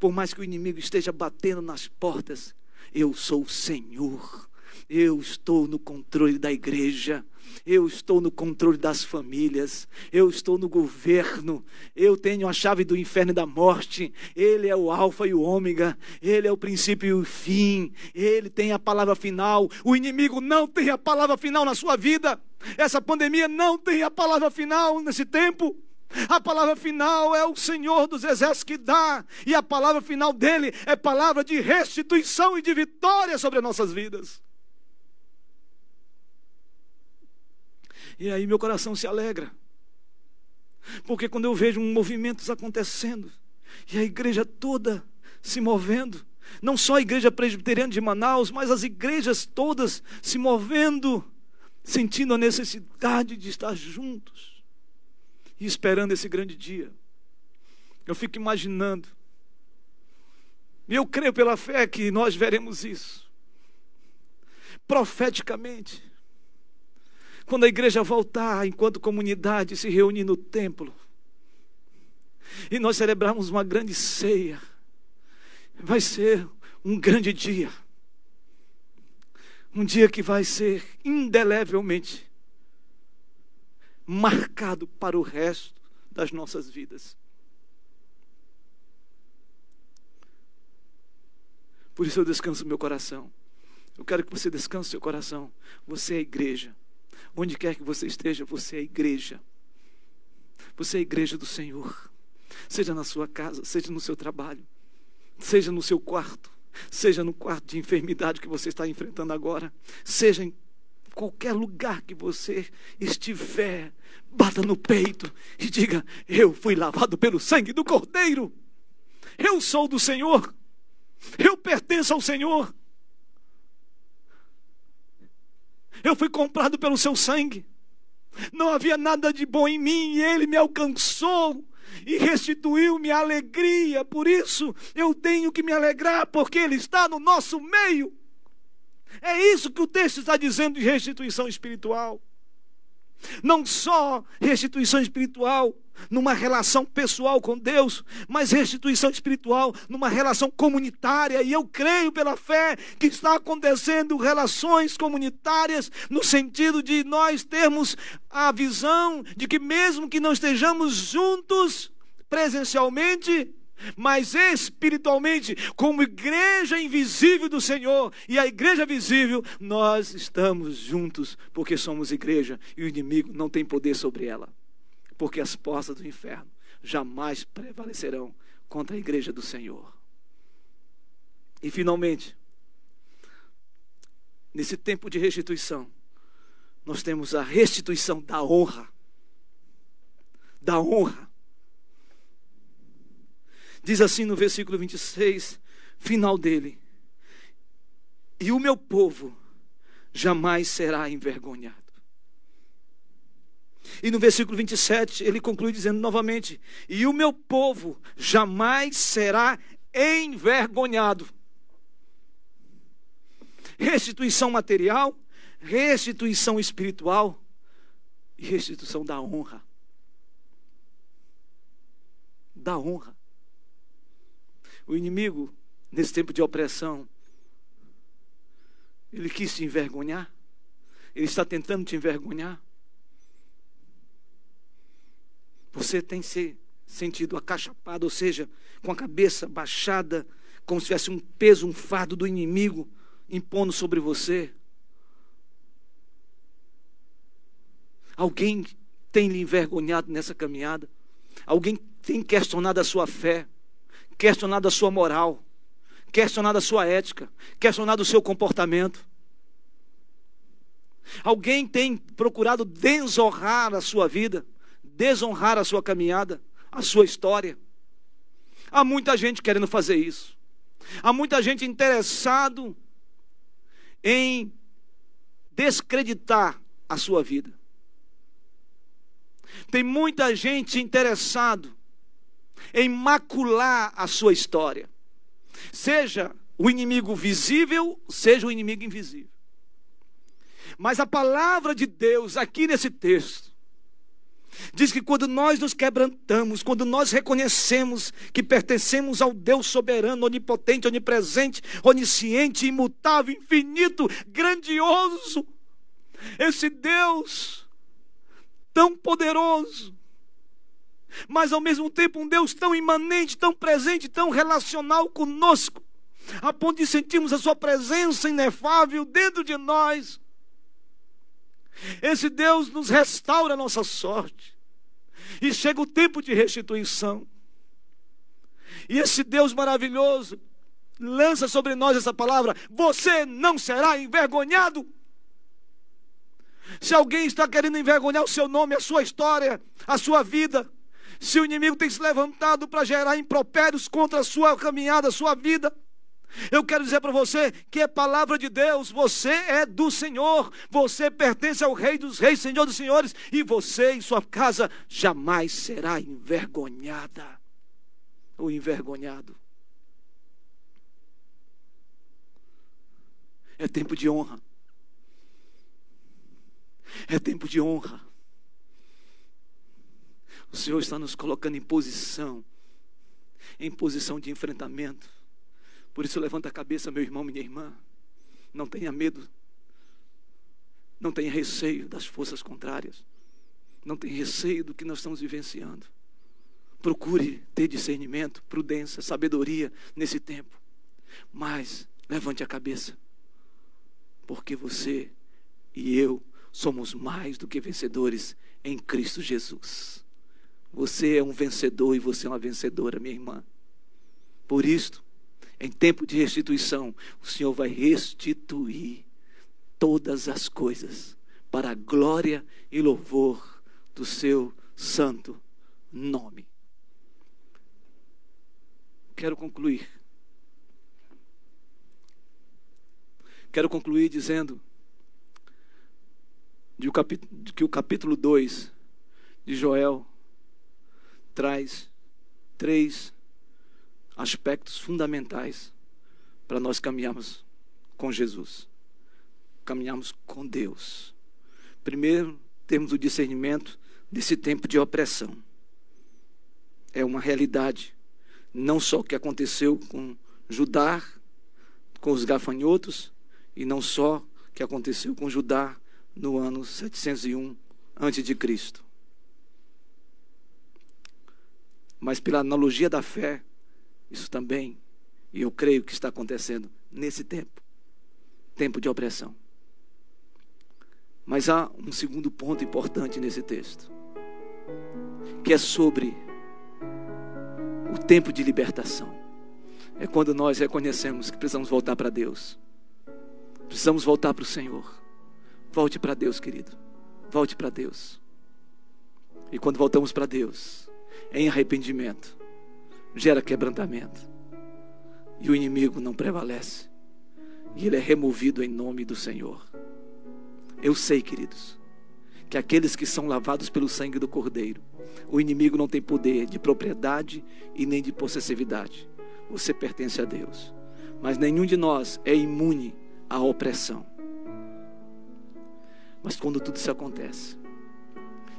[SPEAKER 2] por mais que o inimigo esteja batendo nas portas, eu sou o Senhor. Eu estou no controle da igreja. Eu estou no controle das famílias, eu estou no governo, eu tenho a chave do inferno e da morte. Ele é o Alfa e o Ômega, ele é o princípio e o fim, ele tem a palavra final. O inimigo não tem a palavra final na sua vida. Essa pandemia não tem a palavra final nesse tempo. A palavra final é o Senhor dos Exércitos que dá, e a palavra final dele é palavra de restituição e de vitória sobre as nossas vidas. E aí meu coração se alegra. Porque quando eu vejo movimentos acontecendo, e a igreja toda se movendo, não só a igreja presbiteriana de Manaus, mas as igrejas todas se movendo, sentindo a necessidade de estar juntos e esperando esse grande dia. Eu fico imaginando, e eu creio pela fé que nós veremos isso, profeticamente quando a igreja voltar, enquanto comunidade, se reunir no templo, e nós celebrarmos uma grande ceia, vai ser um grande dia. Um dia que vai ser indelevelmente marcado para o resto das nossas vidas. Por isso eu descanso meu coração. Eu quero que você descanse seu coração. Você é a igreja. Onde quer que você esteja, você é igreja. Você é igreja do Senhor. Seja na sua casa, seja no seu trabalho, seja no seu quarto, seja no quarto de enfermidade que você está enfrentando agora, seja em qualquer lugar que você estiver, bata no peito e diga: Eu fui lavado pelo sangue do Cordeiro, eu sou do Senhor, eu pertenço ao Senhor, eu fui comprado pelo seu sangue. Não havia nada de bom em mim e ele me alcançou e restituiu-me a alegria. Por isso eu tenho que me alegrar, porque Ele está no nosso meio. É isso que o texto está dizendo de restituição espiritual. Não só restituição espiritual numa relação pessoal com Deus, mas restituição espiritual numa relação comunitária. E eu creio pela fé que está acontecendo relações comunitárias no sentido de nós termos a visão de que mesmo que não estejamos juntos presencialmente, mas espiritualmente, como igreja invisível do Senhor e a igreja visível, nós estamos juntos, porque somos igreja e o inimigo não tem poder sobre ela, porque as portas do inferno jamais prevalecerão contra a igreja do Senhor. E finalmente, nesse tempo de restituição, nós temos a restituição da honra. Da honra. Diz assim no versículo 26, final dele: E o meu povo jamais será envergonhado. E no versículo 27, ele conclui dizendo novamente: E o meu povo jamais será envergonhado. Restituição material, restituição espiritual e restituição da honra. Da honra. O inimigo, nesse tempo de opressão, ele quis te envergonhar. Ele está tentando te envergonhar. Você tem se sentido acachapado, ou seja, com a cabeça baixada, como se tivesse um peso, um fardo do inimigo impondo sobre você. Alguém tem lhe envergonhado nessa caminhada? Alguém tem questionado a sua fé? questionado a sua moral, questionado a sua ética, questionado o seu comportamento. Alguém tem procurado desonrar a sua vida, desonrar a sua caminhada, a sua história. Há muita gente querendo fazer isso. Há muita gente interessado em descreditar a sua vida. Tem muita gente interessado em macular a sua história. Seja o inimigo visível, seja o inimigo invisível. Mas a palavra de Deus, aqui nesse texto, diz que quando nós nos quebrantamos, quando nós reconhecemos que pertencemos ao Deus soberano, onipotente, onipresente, onisciente, imutável, infinito, grandioso, esse Deus tão poderoso, mas ao mesmo tempo um Deus tão imanente, tão presente, tão relacional conosco, a ponto de sentirmos a Sua presença inefável dentro de nós. Esse Deus nos restaura a nossa sorte, e chega o tempo de restituição. E esse Deus maravilhoso lança sobre nós essa palavra: você não será envergonhado. Se alguém está querendo envergonhar o seu nome, a sua história, a sua vida, se o inimigo tem se levantado para gerar impropérios contra a sua caminhada, a sua vida, eu quero dizer para você que é palavra de Deus, você é do Senhor, você pertence ao Rei dos Reis, Senhor dos Senhores, e você e sua casa jamais será envergonhada ou envergonhado. É tempo de honra. É tempo de honra. O Senhor está nos colocando em posição, em posição de enfrentamento. Por isso, levanta a cabeça, meu irmão, minha irmã. Não tenha medo. Não tenha receio das forças contrárias. Não tenha receio do que nós estamos vivenciando. Procure ter discernimento, prudência, sabedoria nesse tempo. Mas levante a cabeça. Porque você e eu somos mais do que vencedores em Cristo Jesus. Você é um vencedor e você é uma vencedora, minha irmã. Por isto, em tempo de restituição, o Senhor vai restituir todas as coisas para a glória e louvor do seu santo nome. Quero concluir. Quero concluir dizendo que o capítulo 2 de Joel traz três aspectos fundamentais para nós caminharmos com Jesus, caminharmos com Deus. Primeiro, temos o discernimento desse tempo de opressão. É uma realidade, não só o que aconteceu com Judá, com os gafanhotos, e não só o que aconteceu com Judá no ano 701 a.C. Mas pela analogia da fé, isso também, e eu creio que está acontecendo nesse tempo tempo de opressão. Mas há um segundo ponto importante nesse texto, que é sobre o tempo de libertação. É quando nós reconhecemos que precisamos voltar para Deus, precisamos voltar para o Senhor. Volte para Deus, querido, volte para Deus. E quando voltamos para Deus, em arrependimento, gera quebrantamento. E o inimigo não prevalece. E ele é removido em nome do Senhor. Eu sei, queridos, que aqueles que são lavados pelo sangue do Cordeiro, o inimigo não tem poder de propriedade e nem de possessividade. Você pertence a Deus. Mas nenhum de nós é imune à opressão. Mas quando tudo isso acontece,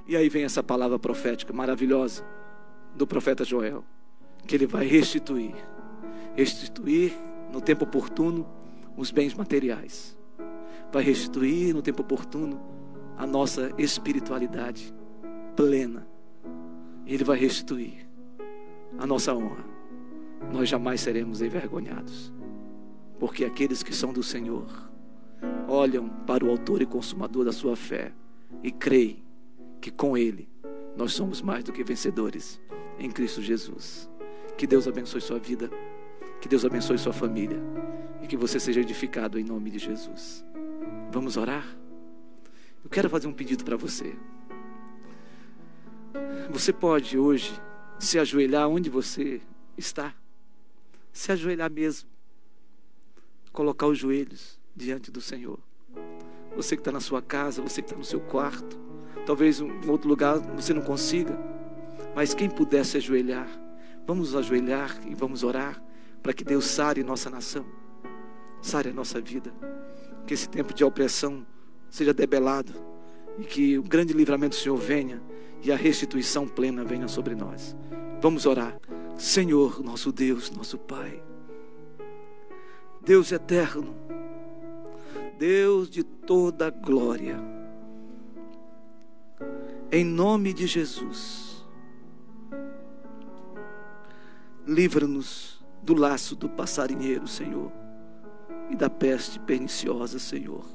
[SPEAKER 2] e aí vem essa palavra profética maravilhosa do profeta Joel que ele vai restituir restituir no tempo oportuno os bens materiais. Vai restituir no tempo oportuno a nossa espiritualidade plena. Ele vai restituir a nossa honra. Nós jamais seremos envergonhados. Porque aqueles que são do Senhor olham para o autor e consumador da sua fé e creem que com ele nós somos mais do que vencedores em Cristo Jesus. Que Deus abençoe sua vida. Que Deus abençoe sua família. E que você seja edificado em nome de Jesus. Vamos orar? Eu quero fazer um pedido para você. Você pode hoje se ajoelhar onde você está. Se ajoelhar mesmo. Colocar os joelhos diante do Senhor. Você que está na sua casa, você que está no seu quarto. Talvez em outro lugar você não consiga. Mas quem puder se ajoelhar, Vamos ajoelhar e vamos orar para que Deus sare nossa nação, sare a nossa vida, que esse tempo de opressão seja debelado e que o grande livramento do Senhor venha e a restituição plena venha sobre nós. Vamos orar. Senhor, nosso Deus, nosso Pai, Deus eterno, Deus de toda glória, em nome de Jesus Livra-nos do laço do passarinheiro, Senhor, e da peste perniciosa, Senhor.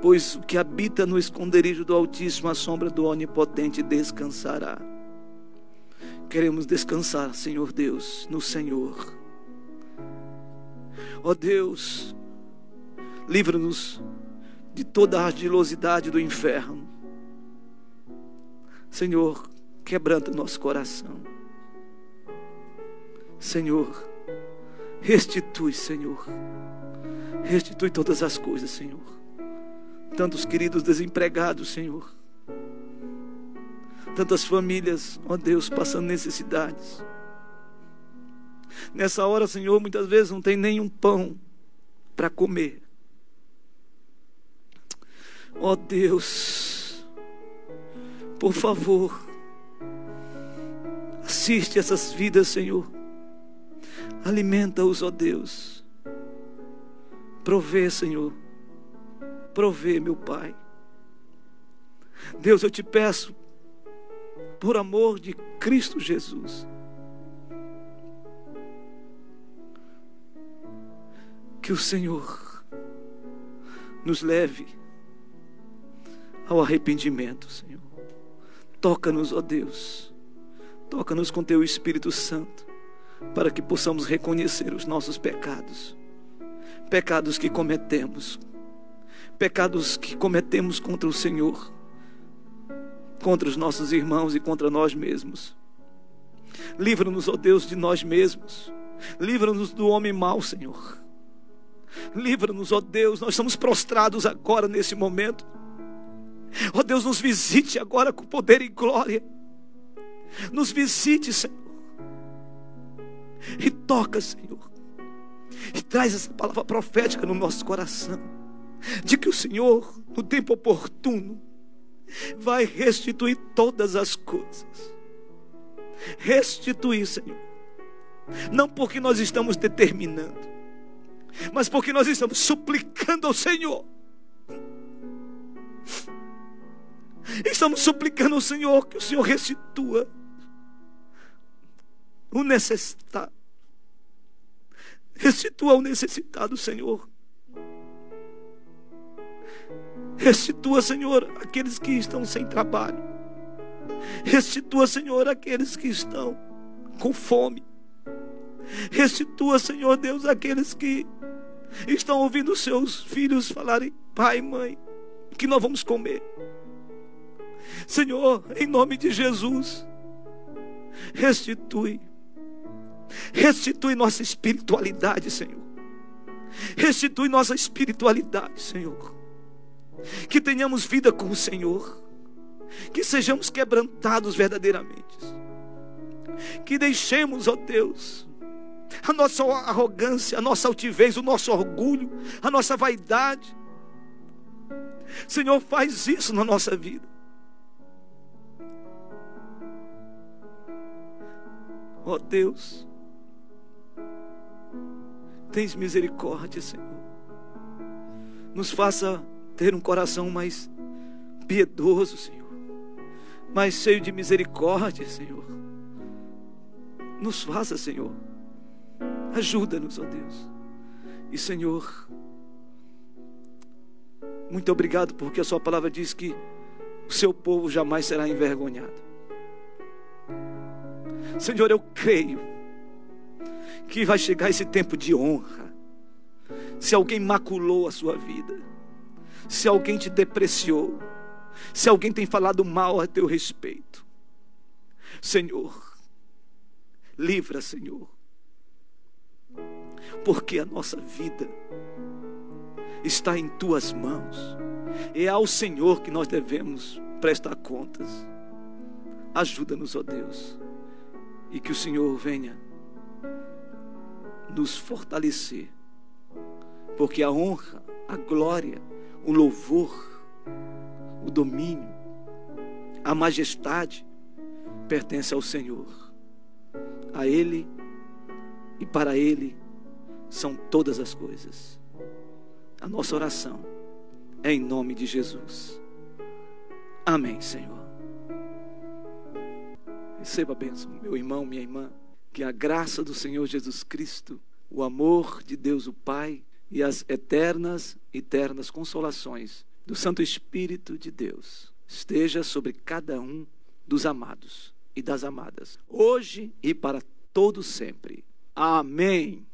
[SPEAKER 2] Pois o que habita no esconderijo do Altíssimo, a sombra do Onipotente descansará. Queremos descansar, Senhor Deus, no Senhor. Ó oh Deus, livra-nos de toda a ardilosidade do inferno. Senhor, quebranta nosso coração. Senhor, restitui, Senhor. Restitui todas as coisas, Senhor. Tantos queridos desempregados, Senhor. Tantas famílias, ó Deus, passando necessidades. Nessa hora, Senhor, muitas vezes não tem nenhum pão para comer. Ó Deus, por favor, assiste essas vidas, Senhor Alimenta-os, ó Deus. Provê, Senhor. Provê, meu Pai. Deus, eu te peço, por amor de Cristo Jesus, que o Senhor nos leve ao arrependimento, Senhor. Toca-nos, ó Deus. Toca-nos com teu Espírito Santo para que possamos reconhecer os nossos pecados, pecados que cometemos, pecados que cometemos contra o Senhor, contra os nossos irmãos e contra nós mesmos. Livra-nos, ó Deus, de nós mesmos. Livra-nos do homem mau, Senhor. Livra-nos, ó Deus, nós estamos prostrados agora nesse momento. Ó Deus, nos visite agora com poder e glória. Nos visite, Senhor. E toca, Senhor. E traz essa palavra profética no nosso coração. De que o Senhor, no tempo oportuno, vai restituir todas as coisas. Restituir, Senhor. Não porque nós estamos determinando, mas porque nós estamos suplicando ao Senhor. Estamos suplicando ao Senhor que o Senhor restitua o necessitado. Restitua o necessitado, Senhor. Restitua, Senhor, aqueles que estão sem trabalho. Restitua, Senhor, aqueles que estão com fome. Restitua, Senhor Deus, aqueles que estão ouvindo seus filhos falarem: Pai, mãe, que nós vamos comer. Senhor, em nome de Jesus, restitui. Restitui nossa espiritualidade, Senhor. Restitui nossa espiritualidade, Senhor. Que tenhamos vida com o Senhor. Que sejamos quebrantados verdadeiramente. Que deixemos, ó Deus, a nossa arrogância, a nossa altivez, o nosso orgulho, a nossa vaidade. Senhor, faz isso na nossa vida. Ó Deus, tens misericórdia, Senhor. Nos faça ter um coração mais piedoso, Senhor, mais cheio de misericórdia, Senhor. Nos faça, Senhor Ajuda-nos, ó Deus. E Senhor, muito obrigado porque a Sua palavra diz que o seu povo jamais será envergonhado. Senhor, eu creio que vai chegar esse tempo de honra. Se alguém maculou a sua vida, se alguém te depreciou, se alguém tem falado mal a teu respeito, Senhor, livra, Senhor porque a nossa vida está em tuas mãos. É ao Senhor que nós devemos prestar contas. Ajuda-nos, ó Deus, e que o Senhor venha nos fortalecer, porque a honra, a glória, o louvor, o domínio, a majestade pertence ao Senhor. A Ele e para Ele são todas as coisas. A nossa oração é em nome de Jesus. Amém, Senhor. Receba a bênção, meu irmão, minha irmã. Que a graça do Senhor Jesus Cristo, o amor de Deus o Pai e as eternas, eternas consolações do Santo Espírito de Deus esteja sobre cada um dos amados e das amadas, hoje e para todo sempre. Amém.